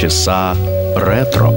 Часа ретро.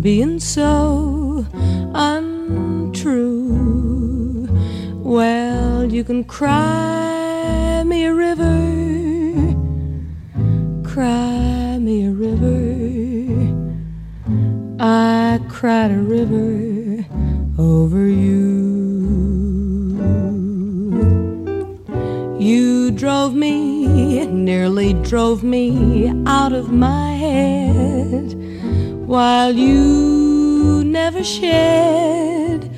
being so untrue. Well, you can cry me a river, cry me a river. I cried a river over you. You drove me, nearly drove me out of my head while you never shed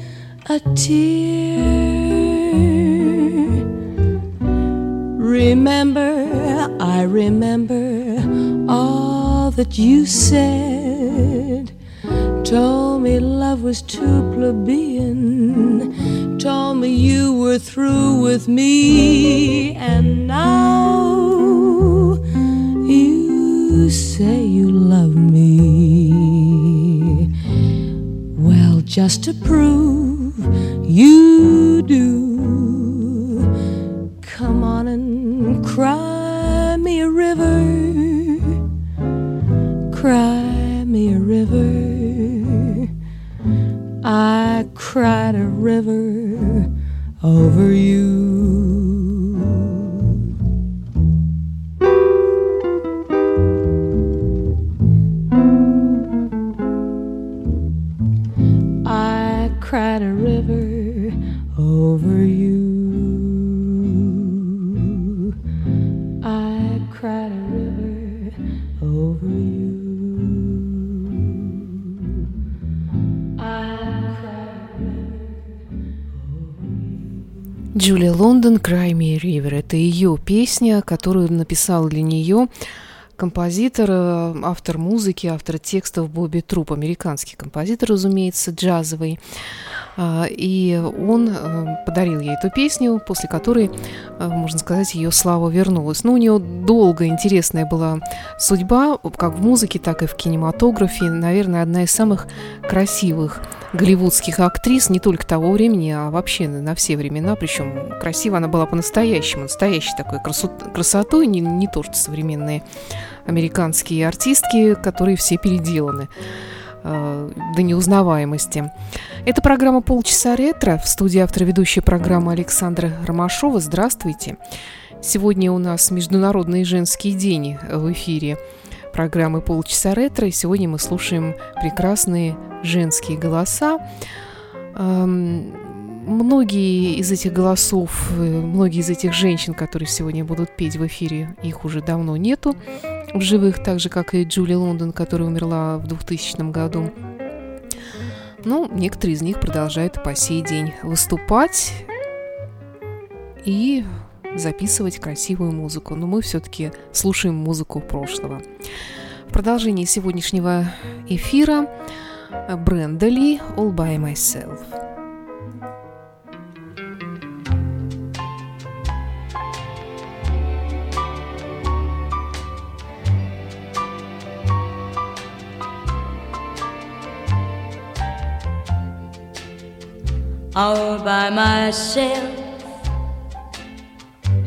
a tear. Remember, I remember all that you said. Told me love was too plebeian. Told me you were through with me. And now you say you love me just to prove you do. Лондон Cry Me River. Это ее песня, которую написал для нее композитор, э, автор музыки, автор текстов Бобби Труп, американский композитор, разумеется, джазовый. А, и он э, подарил ей эту песню, после которой, э, можно сказать, ее слава вернулась. Но ну, у нее долго интересная была судьба, как в музыке, так и в кинематографе. Наверное, одна из самых красивых голливудских актрис не только того времени, а вообще на все времена. Причем красиво она была по-настоящему, настоящей такой красотой, не, не то что современные американские артистки, которые все переделаны э, до неузнаваемости. Это программа «Полчаса ретро». В студии автор ведущей программы Александра Ромашова. Здравствуйте. Сегодня у нас Международный женский день в эфире программы «Полчаса ретро». И сегодня мы слушаем прекрасные женские голоса. Эм, многие из этих голосов, э, многие из этих женщин, которые сегодня будут петь в эфире, их уже давно нету в живых, так же, как и Джули Лондон, которая умерла в 2000 году. Ну, некоторые из них продолжают по сей день выступать и записывать красивую музыку, но мы все-таки слушаем музыку прошлого. В продолжении сегодняшнего эфира Бренда Ли «All by Myself». All by myself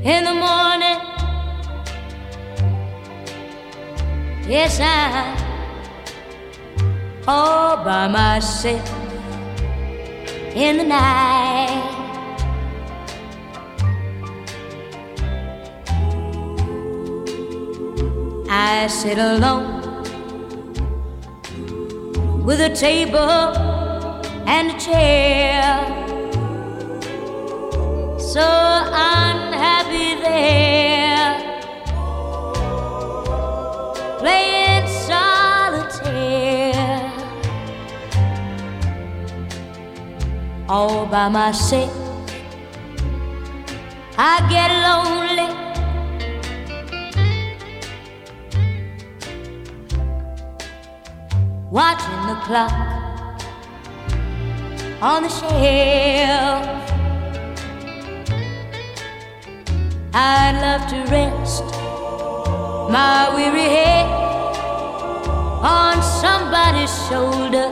in the morning. Yes, I all by myself in the night. I sit alone with a table and a chair. So unhappy there, playing solitaire all by myself. I get lonely. Watching the clock on the shelf. I'd love to rest my weary head on somebody's shoulder.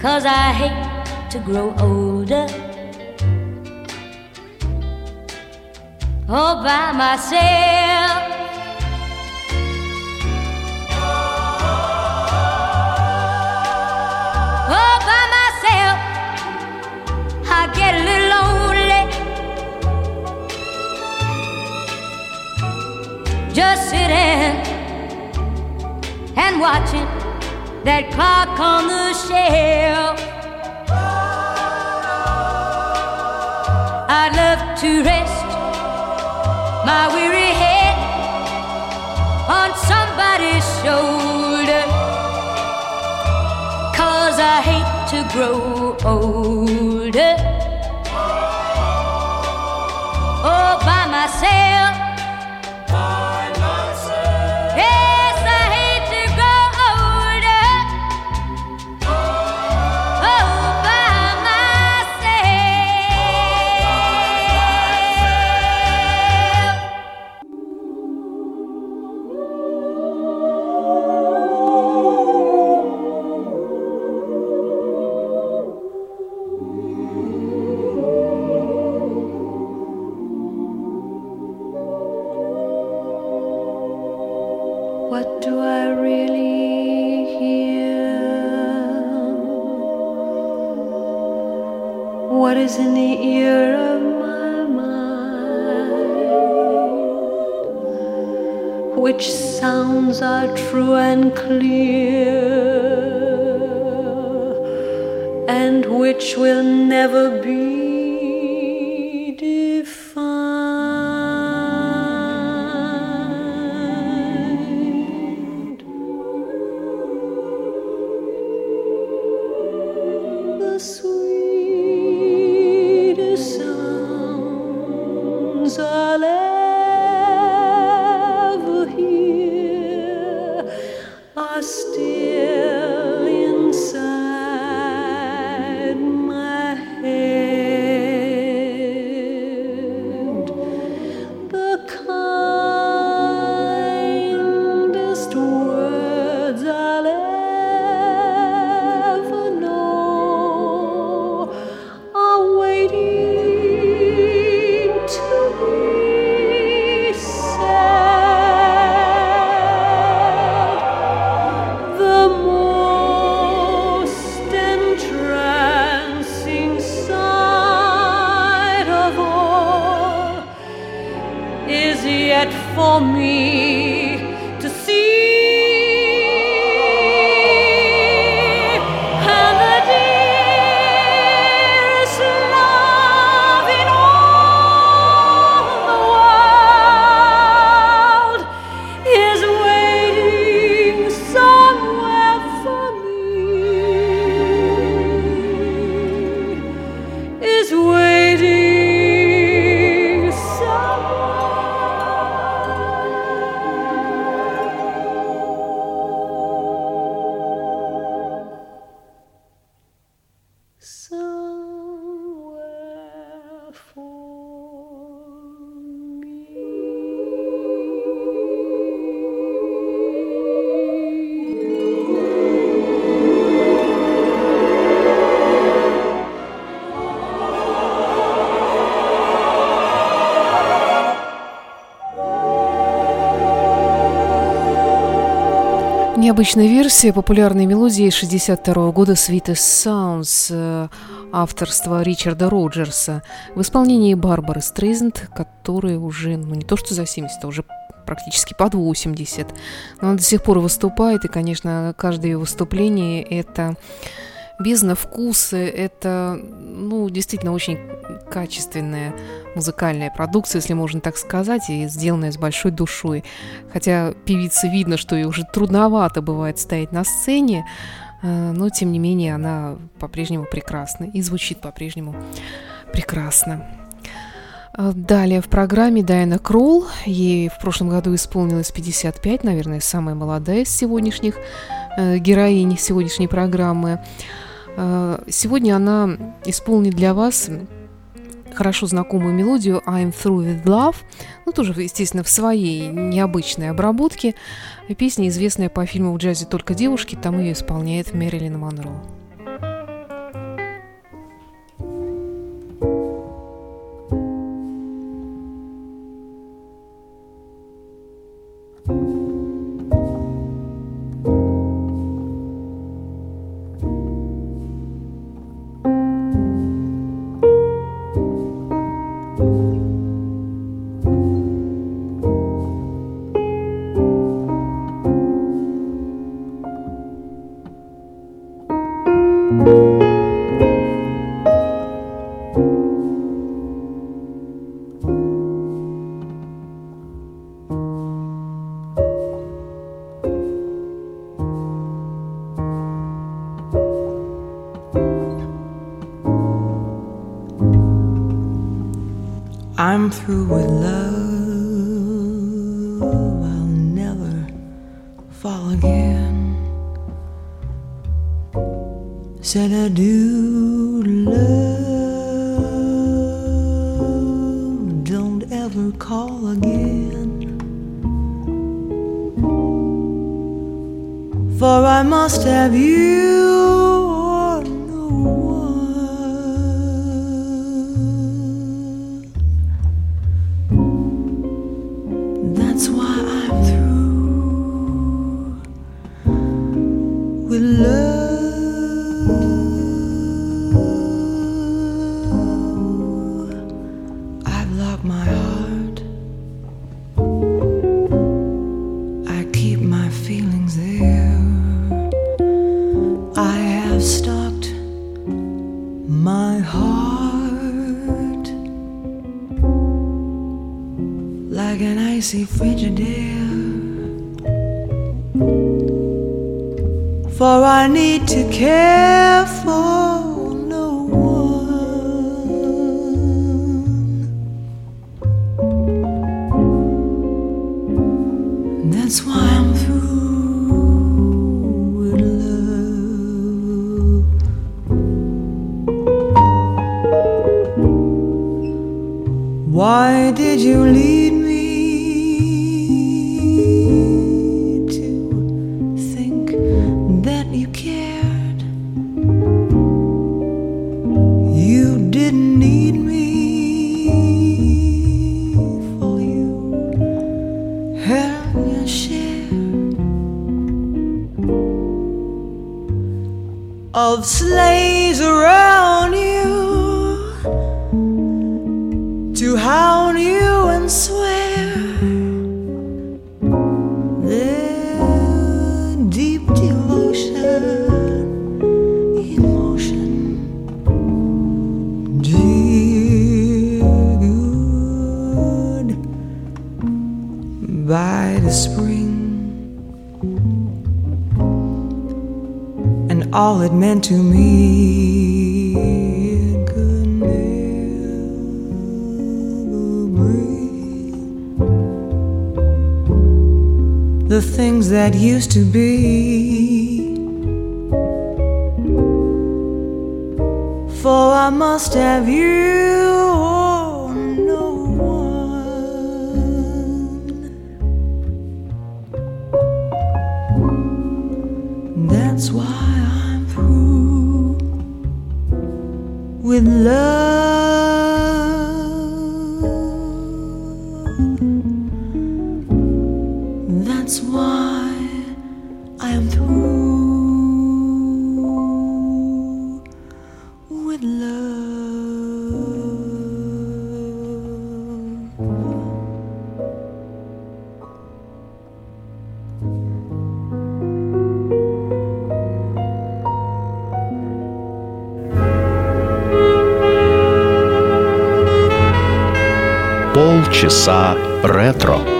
Cause I hate to grow older. All by myself. All by myself, I get a little Just sitting and watching that clock on the shelf. I'd love to rest my weary head on somebody's shoulder. Cause I hate to grow older. All by myself. Which sounds are true and clear, and which will never be Необычная версия популярной мелодии 62 года Sweetest Sounds э, авторства Ричарда Роджерса в исполнении Барбары Стрейзенд, которая уже, ну не то что за 70, а уже практически под 80. Но она до сих пор выступает, и, конечно, каждое ее выступление – это бездна вкуса, это, ну, действительно очень качественная музыкальная продукция, если можно так сказать, и сделанная с большой душой. Хотя певице видно, что ей уже трудновато бывает стоять на сцене, э, но, тем не менее, она по-прежнему прекрасна и звучит по-прежнему прекрасно. Э, далее в программе Дайана Кролл. Ей в прошлом году исполнилось 55, наверное, самая молодая из сегодняшних э, героинь сегодняшней программы. Э, сегодня она исполнит для вас хорошо знакомую мелодию I'm Through With Love, ну тоже, естественно, в своей необычной обработке. Песня, известная по фильму «В джазе только девушки», там ее исполняет Мэрилин Монро. Through with love. I'll never fall again. Said I do love. Don't ever call again. For I must have you. For I need to care for meant to me, it could never the things that used to be. For I must have you, часа ретро.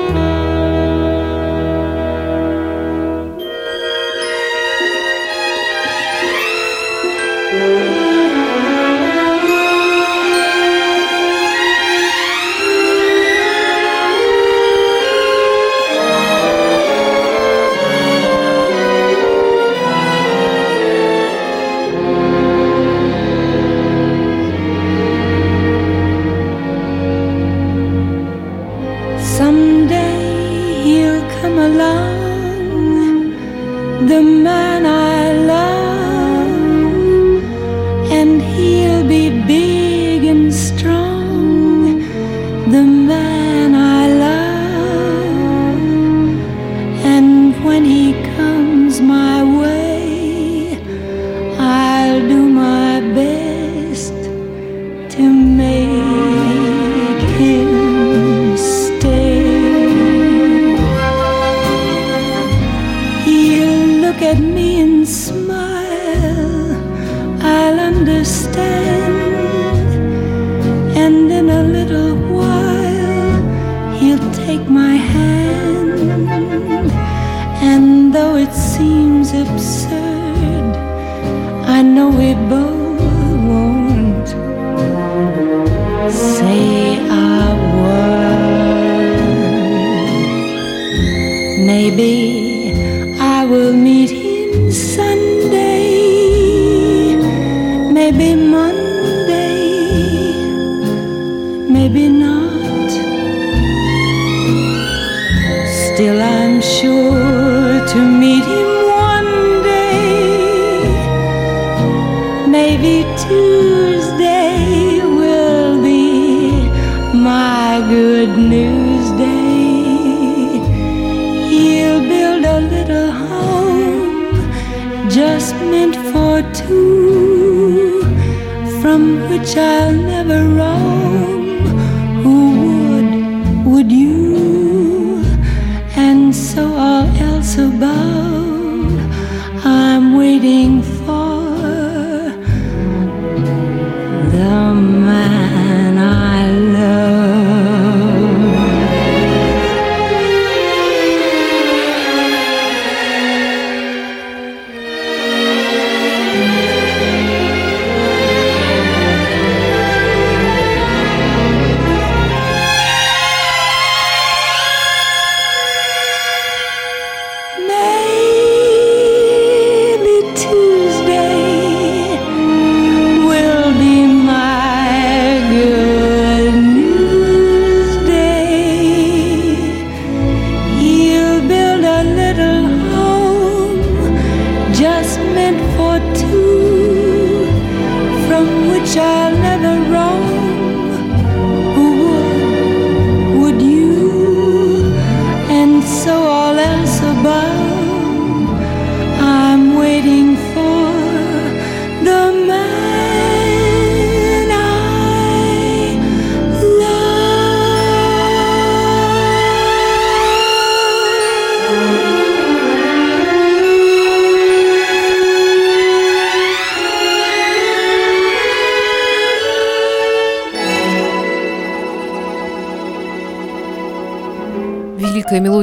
I'll never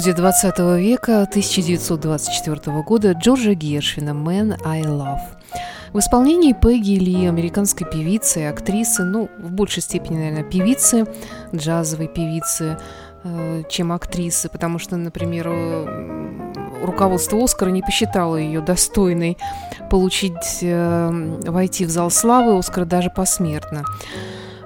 Мелодия 20 века 1924 года Джорджа Гершвина «Man I Love». В исполнении Пегги Ли, американской певицы актрисы, ну, в большей степени, наверное, певицы, джазовой певицы, э, чем актрисы, потому что, например, э, руководство Оскара не посчитало ее достойной получить, э, войти в зал славы Оскара даже посмертно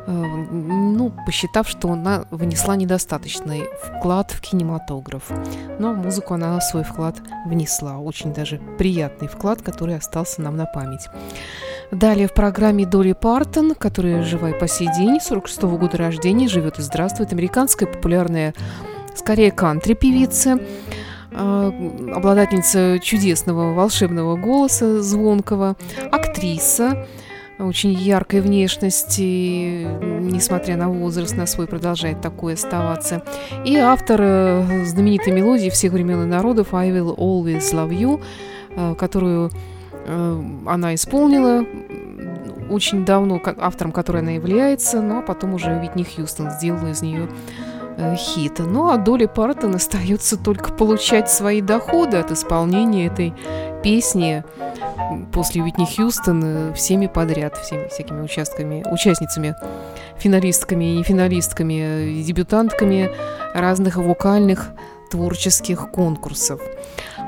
ну, посчитав, что она внесла недостаточный вклад в кинематограф. Но музыку она свой вклад внесла, очень даже приятный вклад, который остался нам на память. Далее в программе Долли Партон, которая жива и по сей день, 46 -го года рождения, живет и здравствует, американская популярная, скорее кантри-певица, э, обладательница чудесного волшебного голоса, звонкого, актриса, очень яркой внешности, несмотря на возраст, на свой продолжает такой оставаться. И автор э, знаменитой мелодии всех времен и народов «I will always love you», э, которую э, она исполнила очень давно, автором которой она является, ну а потом уже Уитни Хьюстон сделала из нее Э, хита. Ну а доли Партон остается только получать свои доходы от исполнения этой песни после Уитни Хьюстон э, всеми подряд, всеми всякими участками, участницами, финалистками и нефиналистками, э, дебютантками разных вокальных творческих конкурсов.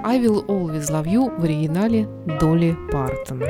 I Will Always Love You в оригинале Доли Партон.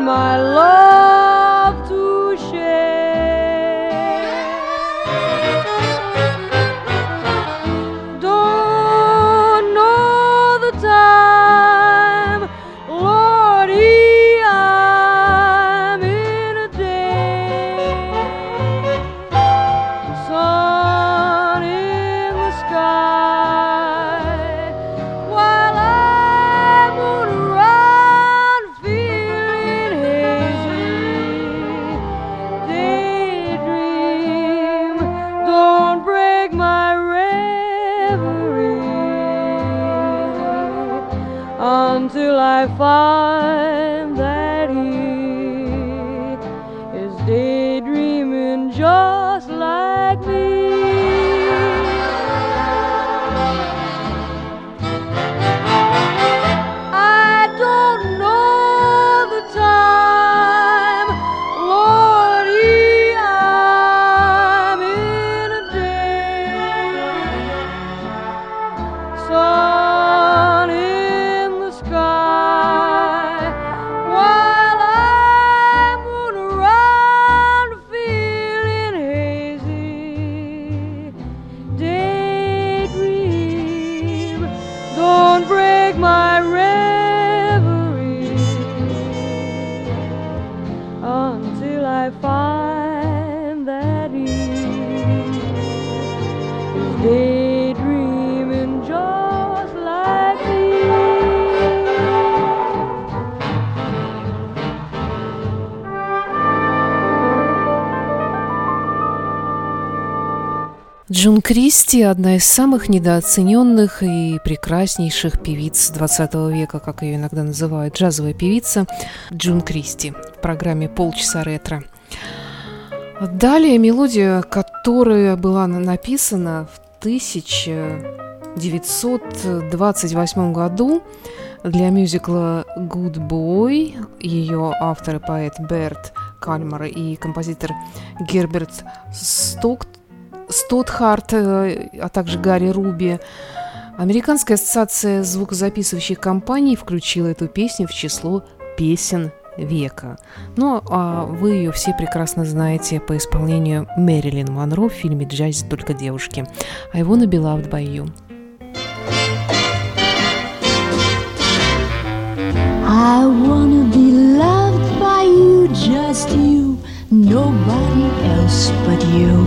my love. Кристи – одна из самых недооцененных и прекраснейших певиц 20 века, как ее иногда называют, джазовая певица Джун Кристи в программе «Полчаса ретро». Далее мелодия, которая была на- написана в 1928 году для мюзикла «Good Boy». Ее автор и поэт Берт Кальмар и композитор Герберт Стокт Стотхарт, э, а также Гарри Руби. Американская ассоциация звукозаписывающих компаний включила эту песню в число песен века. Ну, а вы ее все прекрасно знаете по исполнению Мэрилин Монро в фильме «Джаз только девушки». I wanna be loved by. I wanna be loved by you, just you, nobody else but you.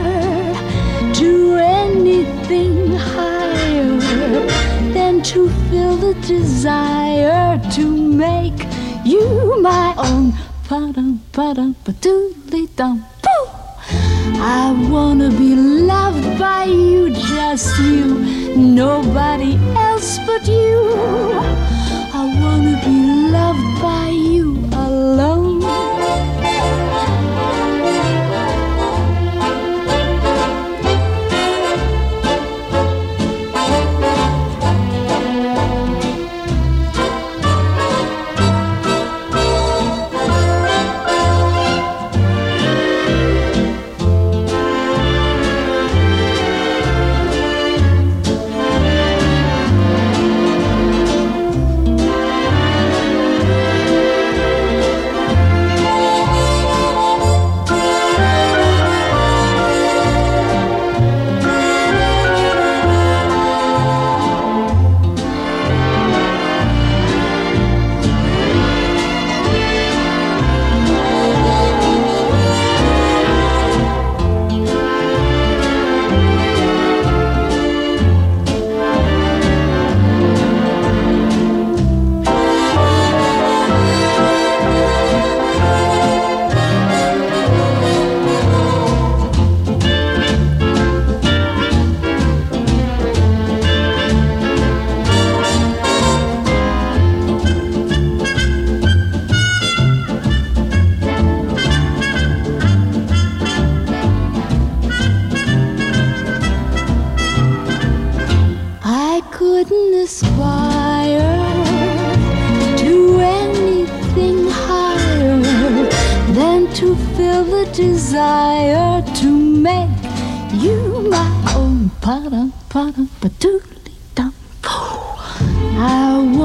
desire to make you my own. Pa-dum, pa-dum, ba-doodly dum. I wanna be loved by you, just you, nobody else but you. I wanna be loved by you alone.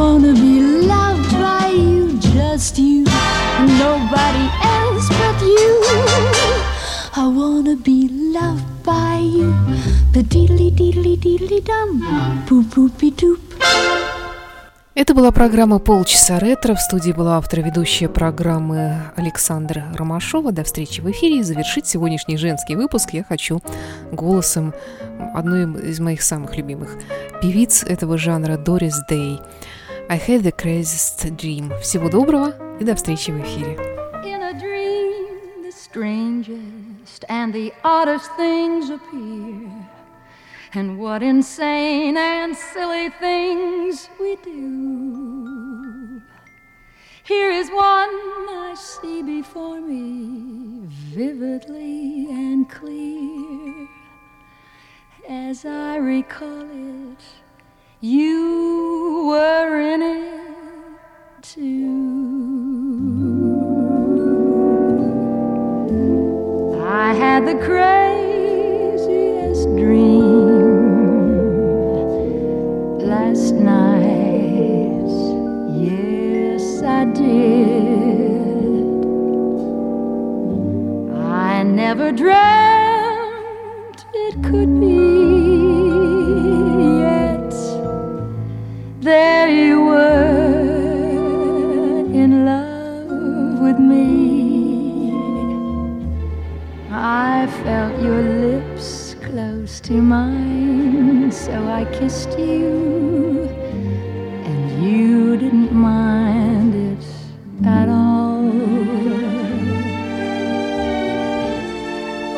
Wanna be loved by you, just you, nobody else but you. I wanna be loved by you. The diddly diddly diddly dum, boop boopy doop. Это была программа «Полчаса ретро». В студии была автор ведущая программы Александра Ромашова. До встречи в эфире. И завершить сегодняшний женский выпуск я хочу голосом одной из моих самых любимых певиц этого жанра Дорис Дэй. I had the craziest dream. Всего доброго и до встречи в эфире. In a dream, the strangest and the oddest things appear. And what insane and silly things we do. Here is one I see before me vividly and clear. As I recall it, You were in it too. I had the craziest dream last night. Yes, I did. I never dreamed it could be. You, and you didn't mind it at all.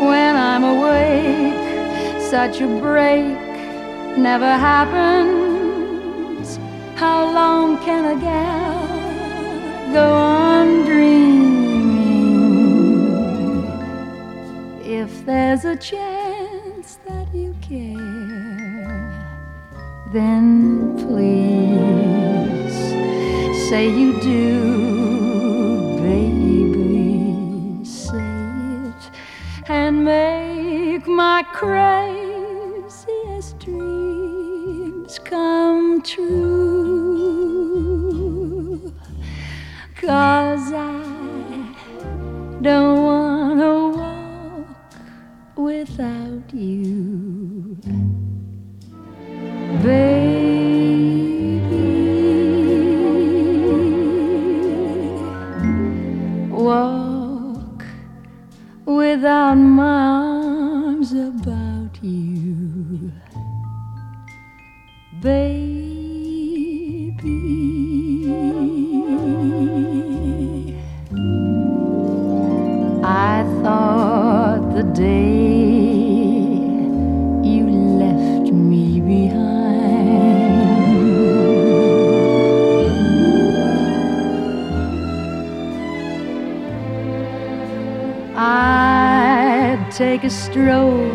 When I'm awake, such a break never happens. How long can a gal go on dreaming? If there's a chance that you care, then please say you do, baby. Say it and make my craziest dreams come true. Cause I don't wanna walk without my take a stroll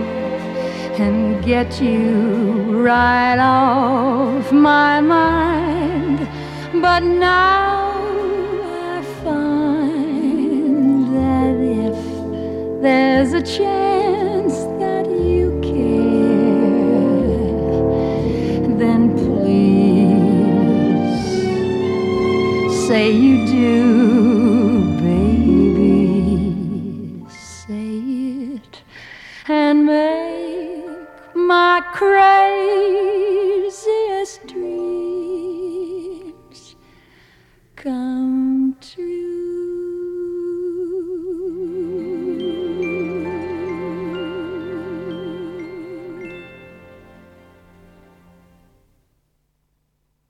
and get you right off my mind. But now I find that if there's a chance